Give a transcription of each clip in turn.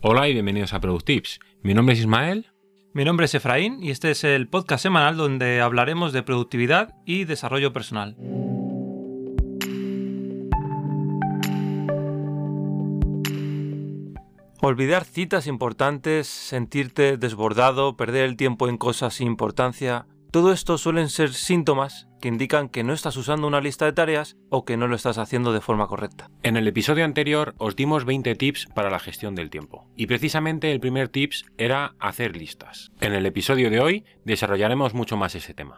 Hola y bienvenidos a Productips. Mi nombre es Ismael. Mi nombre es Efraín y este es el podcast semanal donde hablaremos de productividad y desarrollo personal. Olvidar citas importantes, sentirte desbordado, perder el tiempo en cosas sin importancia, todo esto suelen ser síntomas que indican que no estás usando una lista de tareas o que no lo estás haciendo de forma correcta. En el episodio anterior os dimos 20 tips para la gestión del tiempo. Y precisamente el primer tips era hacer listas. En el episodio de hoy desarrollaremos mucho más ese tema.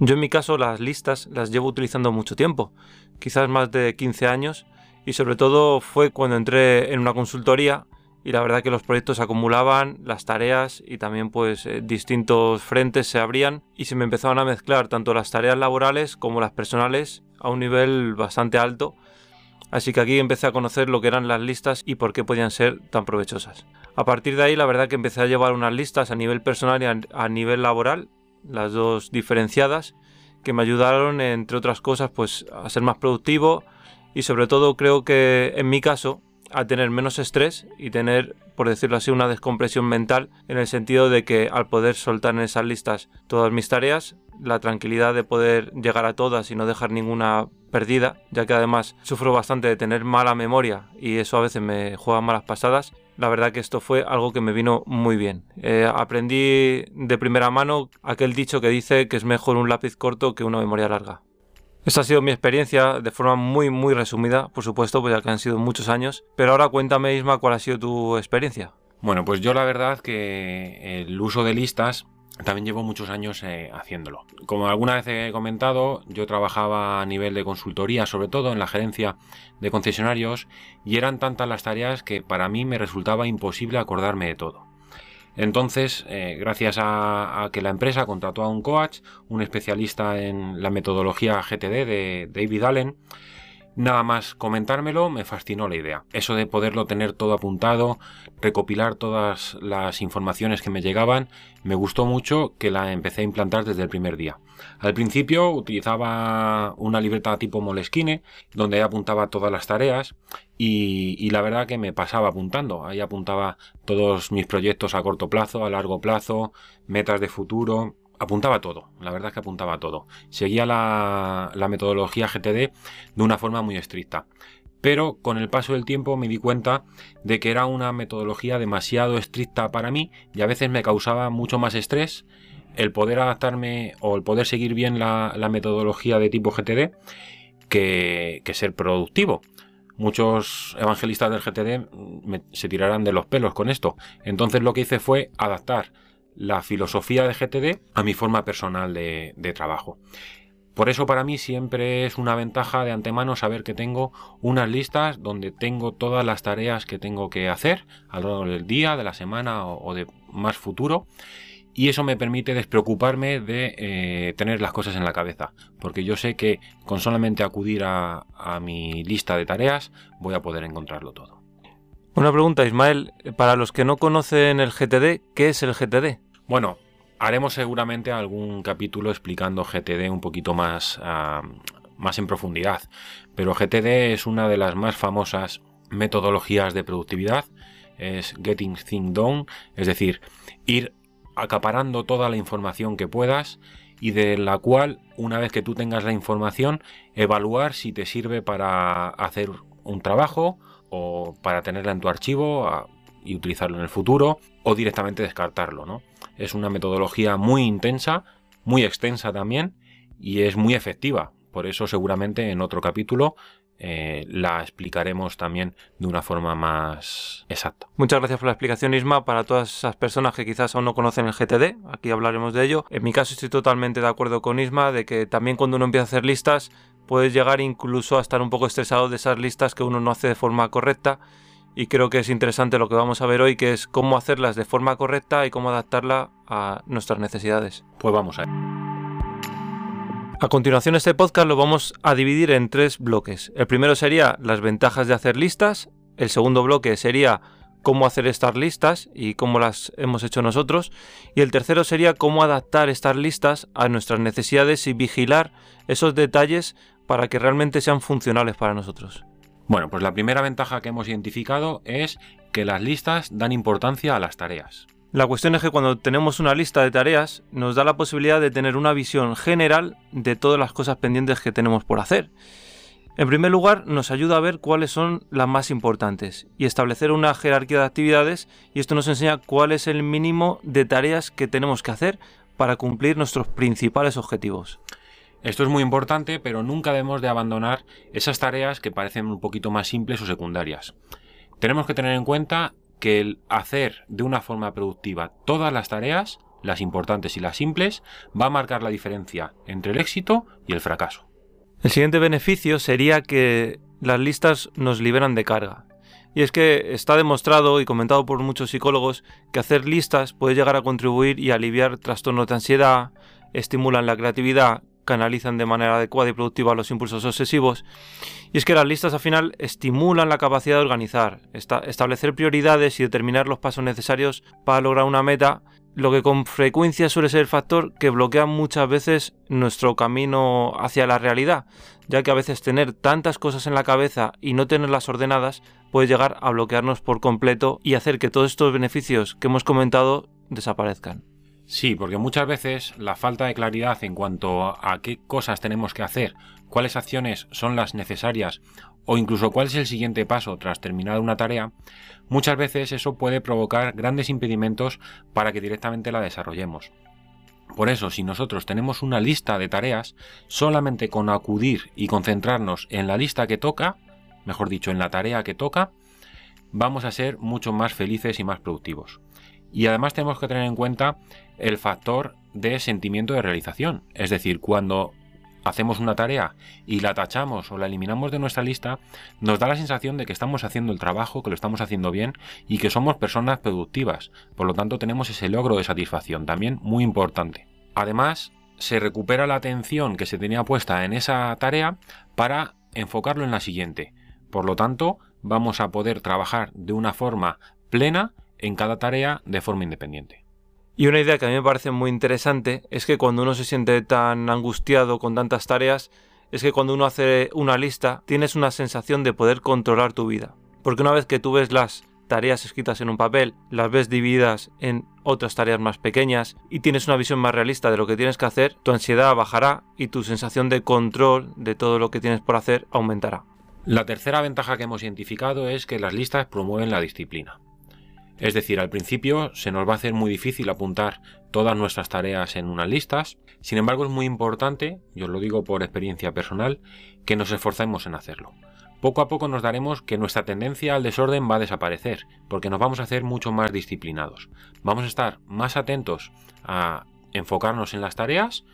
Yo en mi caso las listas las llevo utilizando mucho tiempo, quizás más de 15 años, y sobre todo fue cuando entré en una consultoría y la verdad que los proyectos se acumulaban, las tareas y también pues eh, distintos frentes se abrían y se me empezaban a mezclar tanto las tareas laborales como las personales a un nivel bastante alto. Así que aquí empecé a conocer lo que eran las listas y por qué podían ser tan provechosas. A partir de ahí la verdad que empecé a llevar unas listas a nivel personal y a, a nivel laboral, las dos diferenciadas, que me ayudaron entre otras cosas pues a ser más productivo y sobre todo creo que en mi caso a tener menos estrés y tener, por decirlo así, una descompresión mental en el sentido de que al poder soltar en esas listas todas mis tareas, la tranquilidad de poder llegar a todas y no dejar ninguna perdida, ya que además sufro bastante de tener mala memoria y eso a veces me juega malas pasadas, la verdad que esto fue algo que me vino muy bien. Eh, aprendí de primera mano aquel dicho que dice que es mejor un lápiz corto que una memoria larga. Esta ha sido mi experiencia de forma muy muy resumida, por supuesto, pues ya que han sido muchos años. Pero ahora cuéntame, Isma, cuál ha sido tu experiencia. Bueno, pues yo la verdad que el uso de listas también llevo muchos años eh, haciéndolo. Como alguna vez he comentado, yo trabajaba a nivel de consultoría, sobre todo en la gerencia de concesionarios, y eran tantas las tareas que para mí me resultaba imposible acordarme de todo. Entonces, eh, gracias a, que la empresa contrató a un coach, un especialista en la metodología GTD de David Allen, nada más comentármelo me fascinó la idea. Eso de poderlo tener todo apuntado, recopilar todas las informaciones que me llegaban, me gustó mucho que la empecé a implantar desde el primer día. Al principio utilizaba una libreta tipo Moleskine, donde apuntaba todas las tareas y, la verdad que me pasaba apuntando. Ahí apuntaba todos mis proyectos a corto plazo, a largo plazo, metas de futuro, apuntaba todo, la verdad es que apuntaba todo. Seguía la, metodología GTD de una forma muy estricta. Pero con el paso del tiempo me di cuenta de que era una metodología demasiado estricta para mí y a veces me causaba mucho más estrés el poder adaptarme o el poder seguir bien la, metodología de tipo GTD que, ser productivo. Muchos evangelistas del GTD se tirarán de los pelos con esto. Entonces lo que hice fue adaptar la filosofía de GTD a mi forma personal de, trabajo. Por eso para mí siempre es una ventaja de antemano saber que tengo unas listas donde tengo todas las tareas que tengo que hacer a lo largo del día, de la semana o de más futuro y eso me permite despreocuparme de eh, tener las cosas en la cabeza, porque yo sé que con solamente acudir a, mi lista de tareas voy a poder encontrarlo todo. Una pregunta, Ismael, para los que no conocen el GTD, ¿qué es el GTD? Bueno, haremos seguramente algún capítulo explicando GTD un poquito más, más en profundidad, pero GTD es una de las más famosas metodologías de productividad, es Getting Things Done, es decir, ir acaparando toda la información que puedas y de la cual, una vez que tú tengas la información, evaluar si te sirve para hacer un trabajo o para tenerla en tu archivo y utilizarlo en el futuro o directamente descartarlo. ¿no? Es una metodología muy intensa, muy extensa también y es muy efectiva. Por eso seguramente en otro capítulo eh, la explicaremos también de una forma más exacta. Muchas gracias por la explicación, Isma. Para todas esas personas que quizás aún no conocen el GTD, aquí hablaremos de ello. En mi caso estoy totalmente de acuerdo con Isma de que también cuando uno empieza a hacer listas, puedes llegar incluso a estar un poco estresado de esas listas que uno no hace de forma correcta. Y creo que es interesante lo que vamos a ver hoy, que es cómo hacerlas de forma correcta y cómo adaptarla a nuestras necesidades. Pues vamos a ver. A continuación este podcast lo vamos a dividir en tres bloques. El primero sería las ventajas de hacer listas, el segundo bloque sería cómo hacer estas listas y cómo las hemos hecho nosotros, y el tercero sería cómo adaptar estas listas a nuestras necesidades y vigilar esos detalles para que realmente sean funcionales para nosotros. Bueno, pues la primera ventaja que hemos identificado es que las listas dan importancia a las tareas. La cuestión es que cuando tenemos una lista de tareas nos da la posibilidad de tener una visión general de todas las cosas pendientes que tenemos por hacer. En primer lugar, nos ayuda a ver cuáles son las más importantes y establecer una jerarquía de actividades y esto nos enseña cuál es el mínimo de tareas que tenemos que hacer para cumplir nuestros principales objetivos. Esto es muy importante, pero nunca debemos de abandonar esas tareas que parecen un poquito más simples o secundarias. Tenemos que tener en cuenta que el hacer de una forma productiva todas las tareas, las importantes y las simples, va a marcar la diferencia entre el éxito y el fracaso. El siguiente beneficio sería que las listas nos liberan de carga. Y es que está demostrado y comentado por muchos psicólogos que hacer listas puede llegar a contribuir y aliviar trastornos de ansiedad, estimulan la creatividad, canalizan de manera adecuada y productiva los impulsos obsesivos. Y es que las listas al final estimulan la capacidad de organizar, establecer prioridades y determinar los pasos necesarios para lograr una meta lo que con frecuencia suele ser el factor que bloquea muchas veces nuestro camino hacia la realidad, ya que a veces tener tantas cosas en la cabeza y no tenerlas ordenadas puede llegar a bloquearnos por completo y hacer que todos estos beneficios que hemos comentado desaparezcan. Sí, porque muchas veces la falta de claridad en cuanto a qué cosas tenemos que hacer, cuáles acciones son las necesarias o incluso cuál es el siguiente paso tras terminar una tarea, muchas veces eso puede provocar grandes impedimentos para que directamente la desarrollemos. Por eso, si nosotros tenemos una lista de tareas, solamente con acudir y concentrarnos en la lista que toca, mejor dicho, en la tarea que toca, vamos a ser mucho más felices y más productivos. Y además tenemos que tener en cuenta el factor de sentimiento de realización. Es decir, cuando hacemos una tarea y la tachamos o la eliminamos de nuestra lista, nos da la sensación de que estamos haciendo el trabajo, que lo estamos haciendo bien y que somos personas productivas. Por lo tanto, tenemos ese logro de satisfacción, también muy importante. Además, se recupera la atención que se tenía puesta en esa tarea para enfocarlo en la siguiente. Por lo tanto, vamos a poder trabajar de una forma plena en cada tarea de forma independiente. Y una idea que a mí me parece muy interesante es que cuando uno se siente tan angustiado con tantas tareas, es que cuando uno hace una lista tienes una sensación de poder controlar tu vida. Porque una vez que tú ves las tareas escritas en un papel, las ves divididas en otras tareas más pequeñas y tienes una visión más realista de lo que tienes que hacer, tu ansiedad bajará y tu sensación de control de todo lo que tienes por hacer aumentará. La tercera ventaja que hemos identificado es que las listas promueven la disciplina. Es decir, al principio se nos va a hacer muy difícil apuntar todas nuestras tareas en unas listas, sin embargo es muy importante, yo lo digo por experiencia personal, que nos esforcemos en hacerlo. Poco a poco nos daremos que nuestra tendencia al desorden va a desaparecer, porque nos vamos a hacer mucho más disciplinados. Vamos a estar más atentos a enfocarnos en las tareas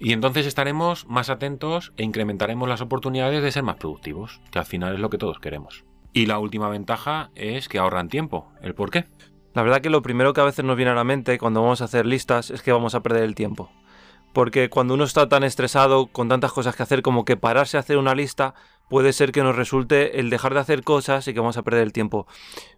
y entonces estaremos más atentos e incrementaremos las oportunidades de ser más productivos, que al final es lo que todos queremos. Y la última ventaja es que ahorran tiempo. ¿El por qué? La verdad que lo primero que a veces nos viene a la mente cuando vamos a hacer listas es que vamos a perder el tiempo. Porque cuando uno está tan estresado con tantas cosas que hacer como que pararse a hacer una lista, puede ser que nos resulte el dejar de hacer cosas y que vamos a perder el tiempo.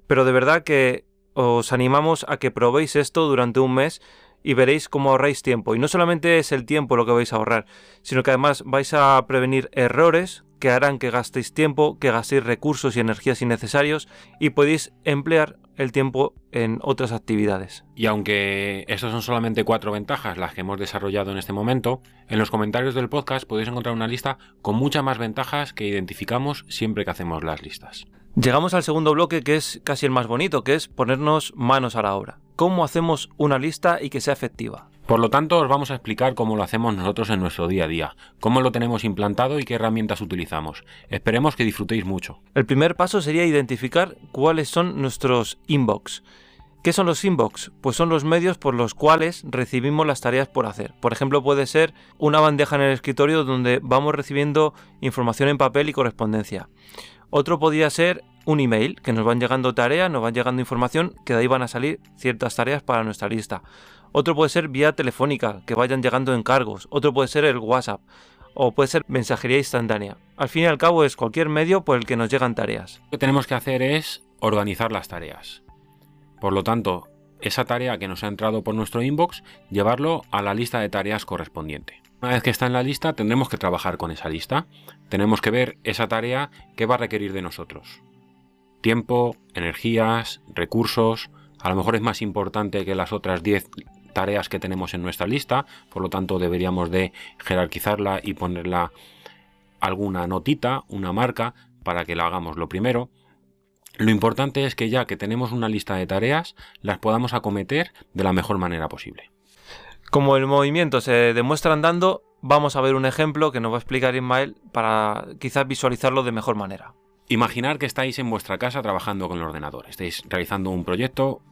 Pero de verdad que os animamos a que probéis esto durante un mes y veréis cómo ahorráis tiempo. Y no solamente es el tiempo lo que vais a ahorrar, sino que además vais a prevenir errores que harán que gastéis tiempo, que gastéis recursos y energías innecesarios y podéis emplear el tiempo en otras actividades. Y aunque estas son solamente cuatro ventajas las que hemos desarrollado en este momento, en los comentarios del podcast podéis encontrar una lista con muchas más ventajas que identificamos siempre que hacemos las listas. Llegamos al segundo bloque que es casi el más bonito, que es ponernos manos a la obra. ¿Cómo hacemos una lista y que sea efectiva? Por lo tanto, os vamos a explicar cómo lo hacemos nosotros en nuestro día a día, cómo lo tenemos implantado y qué herramientas utilizamos. Esperemos que disfrutéis mucho. El primer paso sería identificar cuáles son nuestros inbox. ¿Qué son los inbox? Pues son los medios por los cuales recibimos las tareas por hacer. Por ejemplo, puede ser una bandeja en el escritorio donde vamos recibiendo información en papel y correspondencia. Otro podría ser un email, que nos van llegando tareas, nos van llegando información, que de ahí van a salir ciertas tareas para nuestra lista. Otro puede ser vía telefónica, que vayan llegando encargos. Otro puede ser el WhatsApp. O puede ser mensajería instantánea. Al fin y al cabo es cualquier medio por el que nos llegan tareas. Lo que tenemos que hacer es organizar las tareas. Por lo tanto, esa tarea que nos ha entrado por nuestro inbox, llevarlo a la lista de tareas correspondiente. Una vez que está en la lista, tendremos que trabajar con esa lista. Tenemos que ver esa tarea que va a requerir de nosotros. Tiempo, energías, recursos. A lo mejor es más importante que las otras 10 tareas que tenemos en nuestra lista, por lo tanto deberíamos de jerarquizarla y ponerla alguna notita, una marca, para que la hagamos lo primero. Lo importante es que ya que tenemos una lista de tareas, las podamos acometer de la mejor manera posible. Como el movimiento se demuestra andando, vamos a ver un ejemplo que nos va a explicar Ismael para quizás visualizarlo de mejor manera. Imaginar que estáis en vuestra casa trabajando con el ordenador, estáis realizando un proyecto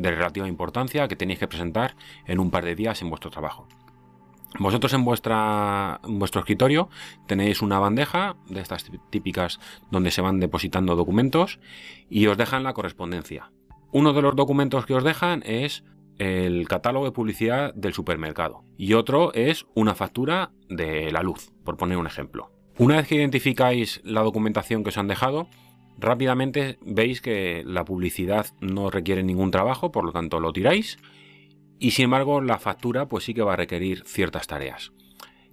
de relativa importancia que tenéis que presentar en un par de días en vuestro trabajo. Vosotros en, vuestro escritorio tenéis una bandeja de estas típicas donde se van depositando documentos y os dejan la correspondencia. Uno de los documentos que os dejan es el catálogo de publicidad del supermercado y otro es una factura de la luz, por poner un ejemplo. Una vez que identificáis la documentación que os han dejado, rápidamente veis que la publicidad no requiere ningún trabajo, por lo tanto lo tiráis y sin embargo la factura pues sí que va a requerir ciertas tareas.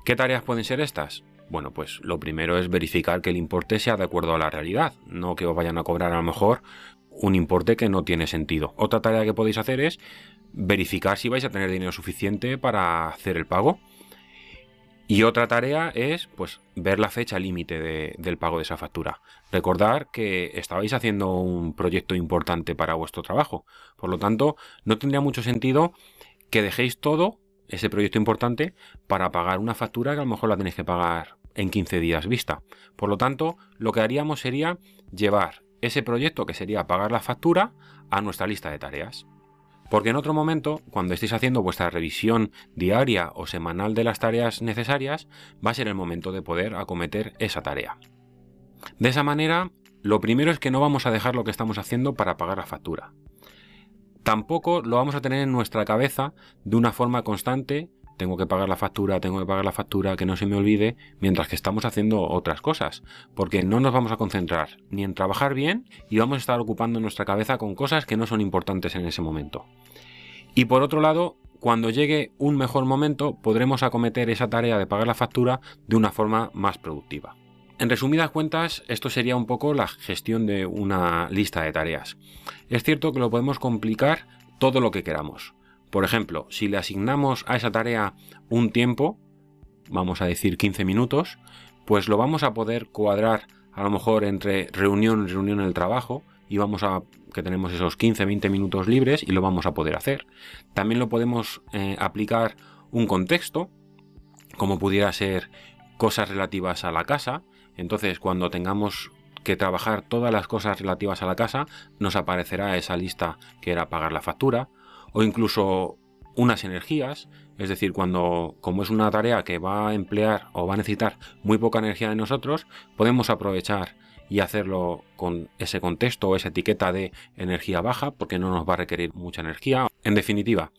¿Qué tareas pueden ser estas? Bueno, pues lo primero es verificar que el importe sea de acuerdo a la realidad, no que os vayan a cobrar a lo mejor un importe que no tiene sentido. Otra tarea que podéis hacer es verificar si vais a tener dinero suficiente para hacer el pago. Y otra tarea es pues ver la fecha límite del pago de esa factura. Recordar que estabais haciendo un proyecto importante para vuestro trabajo. Por lo tanto, no tendría mucho sentido que dejéis todo, ese proyecto importante, para pagar una factura que a lo mejor la tenéis que pagar en 15 días vista. Por lo tanto, lo que haríamos sería llevar ese proyecto, que sería pagar la factura, a nuestra lista de tareas. Porque en otro momento, cuando estéis haciendo vuestra revisión diaria o semanal de las tareas necesarias, va a ser el momento de poder acometer esa tarea. De esa manera, lo primero es que no vamos a dejar lo que estamos haciendo para pagar la factura. Tampoco lo vamos a tener en nuestra cabeza de una forma constante tengo que pagar la factura, tengo que pagar la factura, que no se me olvide, mientras que estamos haciendo otras cosas, porque no nos vamos a concentrar ni en trabajar bien y vamos a estar ocupando nuestra cabeza con cosas que no son importantes en ese momento. Y por otro lado, cuando llegue un mejor momento, podremos acometer esa tarea de pagar la factura de una forma más productiva. En resumidas cuentas, esto sería un poco la gestión de una lista de tareas. Es cierto que lo podemos complicar todo lo que queramos. Por ejemplo, si le asignamos a esa tarea un tiempo, vamos a decir 15 minutos, pues lo vamos a poder cuadrar a lo mejor entre reunión y reunión en el trabajo y vamos a que tenemos esos 15-20 minutos libres y lo vamos a poder hacer. También lo podemos eh, aplicar un contexto, como pudiera ser cosas relativas a la casa. Entonces, cuando tengamos que trabajar todas las cosas relativas a la casa, nos aparecerá esa lista que era pagar la factura o incluso unas energías, es decir, cuando como es una tarea que va a emplear o va a necesitar muy poca energía de nosotros, podemos aprovechar y hacerlo con ese contexto o esa etiqueta de energía baja porque no nos va a requerir mucha energía. En definitiva,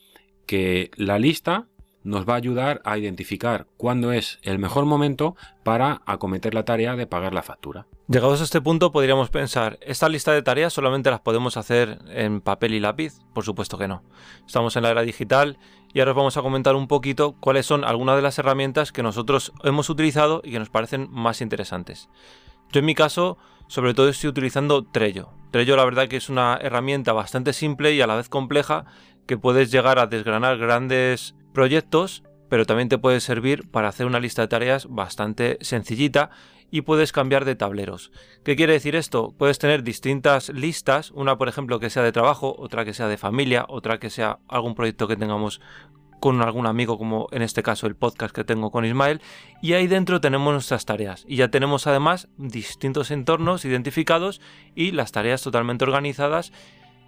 que la lista nos va a ayudar a identificar cuándo es el mejor momento para acometer la tarea de pagar la factura. Llegados a este punto podríamos pensar, ¿esta lista de tareas solamente las podemos hacer en papel y lápiz? Por supuesto que no. Estamos en la era digital y ahora os vamos a comentar un poquito cuáles son algunas de las herramientas que nosotros hemos utilizado y que nos parecen más interesantes. Yo en mi caso, sobre todo estoy utilizando Trello. Trello la verdad que es una herramienta bastante simple y a la vez compleja que puedes llegar a desgranar grandes proyectos, pero también te puede servir para hacer una lista de tareas bastante sencillita y puedes cambiar de tableros. ¿Qué quiere decir esto? Puedes tener distintas listas, una por ejemplo que sea de trabajo, otra que sea de familia, otra que sea algún proyecto que tengamos con algún amigo, como en este caso el podcast que tengo con Ismael, y ahí dentro tenemos nuestras tareas. Y ya tenemos además distintos entornos identificados y las tareas totalmente organizadas.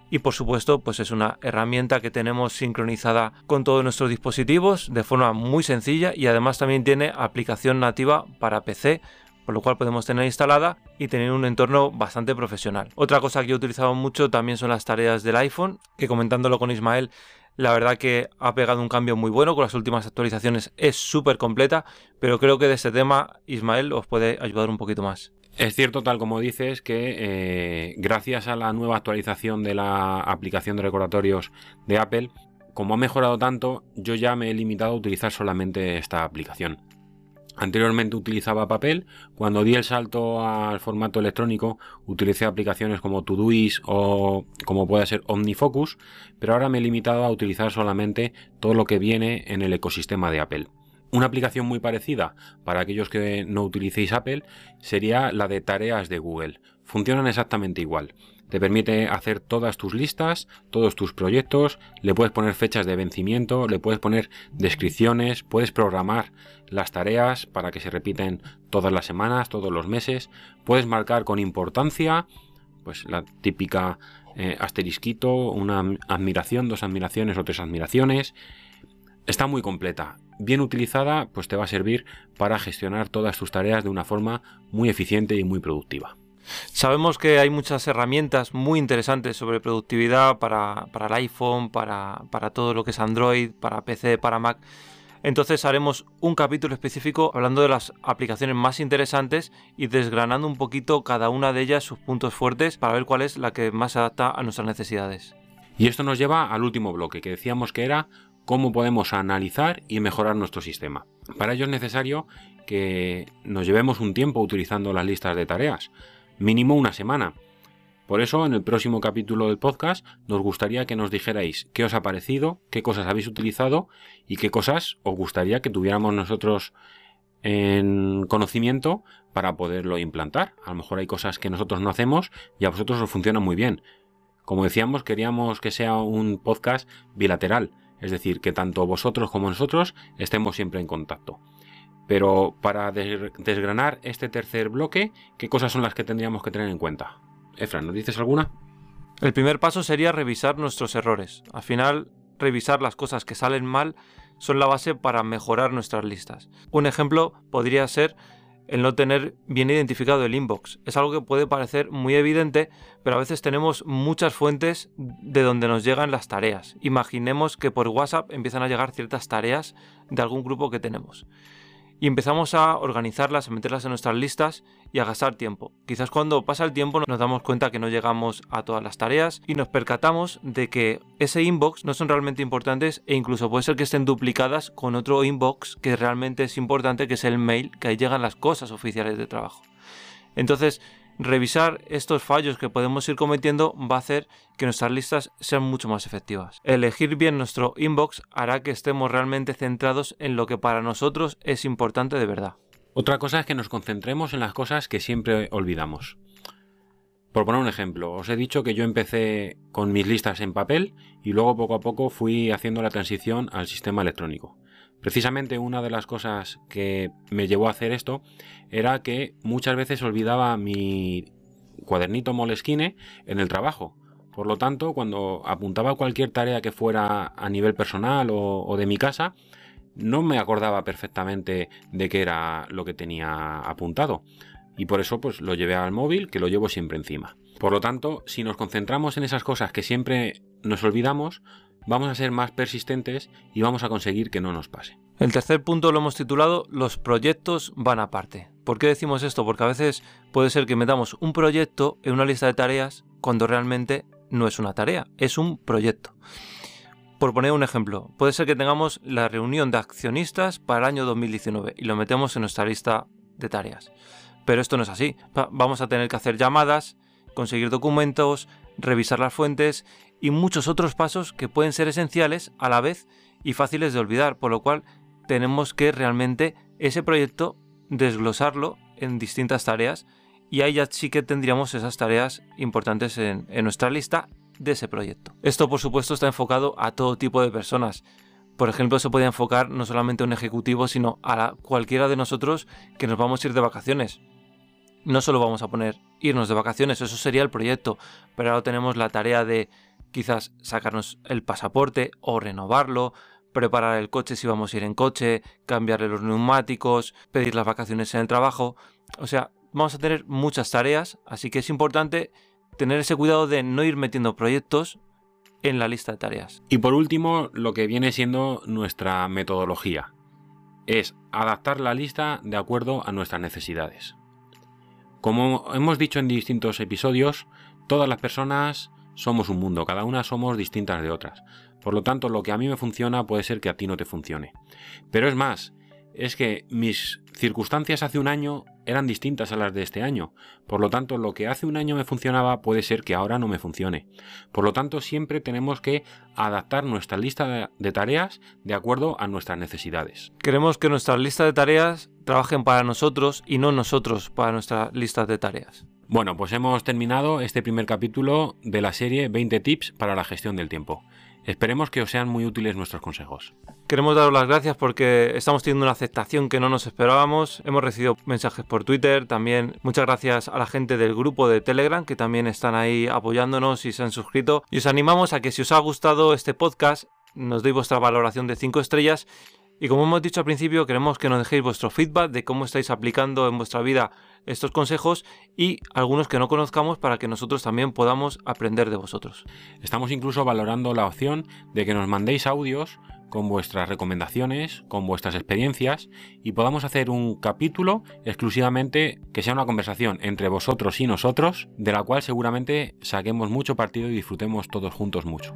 Y por supuesto, pues es una herramienta que tenemos sincronizada con todos nuestros dispositivos de forma muy sencilla y además también tiene aplicación nativa para PC por lo cual podemos tener instalada y tener un entorno bastante profesional. Otra cosa que he utilizado mucho también son las tareas del iPhone, que comentándolo con Ismael, la verdad que ha pegado un cambio muy bueno con las últimas actualizaciones, es súper completa, pero creo que de este tema Ismael os puede ayudar un poquito más. Es cierto, tal como dices, que eh, gracias a la nueva actualización de la aplicación de recordatorios de Apple, como ha mejorado tanto, yo ya me he limitado a utilizar solamente esta aplicación. Anteriormente utilizaba papel, cuando di el salto al formato electrónico utilicé aplicaciones como Todoist o como puede ser OmniFocus, pero ahora me he limitado a utilizar solamente todo lo que viene en el ecosistema de Apple. Una aplicación muy parecida para aquellos que no utilicéis Apple sería la de tareas de Google. Funcionan exactamente igual. Te permite hacer todas tus listas, todos tus proyectos, le puedes poner fechas de vencimiento, le puedes poner descripciones, puedes programar las tareas para que se repiten todas las semanas, todos los meses, puedes marcar con importancia, pues la típica eh, asterisquito, una admiración, dos admiraciones o tres admiraciones. Está muy completa. Bien utilizada, pues te va a servir para gestionar todas tus tareas de una forma muy eficiente y muy productiva. Sabemos que hay muchas herramientas muy interesantes sobre productividad para, el iPhone, para, para, todo lo que es Android, para PC, para Mac. Entonces haremos un capítulo específico hablando de las aplicaciones más interesantes y desgranando un poquito cada una de ellas sus puntos fuertes para ver cuál es la que más se adapta a nuestras necesidades. Y esto nos lleva al último bloque que decíamos que era cómo podemos analizar y mejorar nuestro sistema. Para ello es necesario que nos llevemos un tiempo utilizando las listas de tareas mínimo una semana. Por eso, en el próximo capítulo del podcast, nos gustaría que nos dijerais qué os ha parecido, qué cosas habéis utilizado y qué cosas os gustaría que tuviéramos nosotros en conocimiento para poderlo implantar. A lo mejor hay cosas que nosotros no hacemos y a vosotros os funciona muy bien. Como decíamos, queríamos que sea un podcast bilateral, es decir, que tanto vosotros como nosotros estemos siempre en contacto. Pero para desgranar este tercer bloque, ¿qué cosas son las que tendríamos que tener en cuenta? Efra, ¿nos dices alguna? El primer paso sería revisar nuestros errores. Al final, revisar las cosas que salen mal son la base para mejorar nuestras listas. Un ejemplo podría ser el no tener bien identificado el inbox. Es algo que puede parecer muy evidente, pero a veces tenemos muchas fuentes de donde nos llegan las tareas. Imaginemos que por WhatsApp empiezan a llegar ciertas tareas de algún grupo que tenemos y empezamos a organizarlas, a meterlas en nuestras listas y a gastar tiempo. Quizás cuando pasa el tiempo nos damos cuenta que no llegamos a todas las tareas y nos percatamos de que ese inbox no son realmente importantes e incluso puede ser que estén duplicadas con otro inbox que realmente es importante, que es el mail, que ahí llegan las cosas oficiales de trabajo. Entonces, revisar estos fallos que podemos ir cometiendo va a hacer que nuestras listas sean mucho más efectivas. Elegir bien nuestro inbox hará que estemos realmente centrados en lo que para nosotros es importante de verdad. Otra cosa es que nos concentremos en las cosas que siempre olvidamos. Por poner un ejemplo, os he dicho que yo empecé con mis listas en papel y luego poco a poco fui haciendo la transición al sistema electrónico. Precisamente una de las cosas que me llevó a hacer esto era que muchas veces olvidaba mi cuadernito Moleskine en el trabajo. Por lo tanto, cuando apuntaba cualquier tarea que fuera a nivel personal o, de mi casa, no me acordaba perfectamente de qué era lo que tenía apuntado. Y por eso pues lo llevé al móvil, que lo llevo siempre encima. Por lo tanto, si nos concentramos en esas cosas que siempre nos olvidamos, vamos a ser más persistentes y vamos a conseguir que no nos pase. El tercer punto lo hemos titulado Los proyectos van aparte. ¿Por qué decimos esto? Porque a veces puede ser que metamos un proyecto en una lista de tareas cuando realmente no es una tarea, es un proyecto. Por poner un ejemplo, puede ser que tengamos la reunión de accionistas para el año 2019 y lo metemos en nuestra lista de tareas. Pero esto no es así. Vamos a tener que hacer llamadas, conseguir documentos, revisar las fuentes y muchos otros pasos que pueden ser esenciales a la vez y fáciles de olvidar, por lo cual tenemos que realmente ese proyecto desglosarlo en distintas tareas y ahí ya sí que tendríamos esas tareas importantes en, nuestra lista de ese proyecto. Esto por supuesto está enfocado a todo tipo de personas. Por ejemplo, se puede enfocar no solamente a un ejecutivo, sino a cualquiera de nosotros que nos vamos a ir de vacaciones no solo vamos a poner irnos de vacaciones, eso sería el proyecto, pero ahora tenemos la tarea de quizás sacarnos el pasaporte o renovarlo, preparar el coche si vamos a ir en coche, cambiarle los neumáticos, pedir las vacaciones en el trabajo. O sea, vamos a tener muchas tareas, así que es importante tener ese cuidado de no ir metiendo proyectos en la lista de tareas. Y por último, lo que viene siendo nuestra metodología es adaptar la lista de acuerdo a nuestras necesidades. Como hemos dicho en distintos episodios, todas las personas somos un mundo, cada una somos distintas de otras. Por lo tanto, lo que a mí me funciona puede ser que a ti no te funcione. Pero es más, es que mis circunstancias hace un año eran distintas a las de este año. Por lo tanto, lo que hace un año me funcionaba puede ser que ahora no me funcione. Por lo tanto, siempre tenemos que adaptar nuestra lista de tareas de acuerdo a nuestras necesidades. Queremos que nuestras listas de tareas trabajen para nosotros y no nosotros para nuestras listas de tareas. Bueno, pues hemos terminado este primer capítulo de la serie 20 tips para la gestión del tiempo. Esperemos que os sean muy útiles nuestros consejos. Queremos daros las gracias porque estamos teniendo una aceptación que no nos esperábamos. Hemos recibido mensajes por Twitter, también muchas gracias a la gente del grupo de Telegram que también están ahí apoyándonos y se han suscrito. Y os animamos a que si os ha gustado este podcast, nos deis vuestra valoración de 5 estrellas y como hemos dicho al principio, queremos que nos dejéis vuestro feedback de cómo estáis aplicando en vuestra vida estos consejos y algunos que no conozcamos para que nosotros también podamos aprender de vosotros. Estamos incluso valorando la opción de que nos mandéis audios con vuestras recomendaciones, con vuestras experiencias y podamos hacer un capítulo exclusivamente que sea una conversación entre vosotros y nosotros, de la cual seguramente saquemos mucho partido y disfrutemos todos juntos mucho.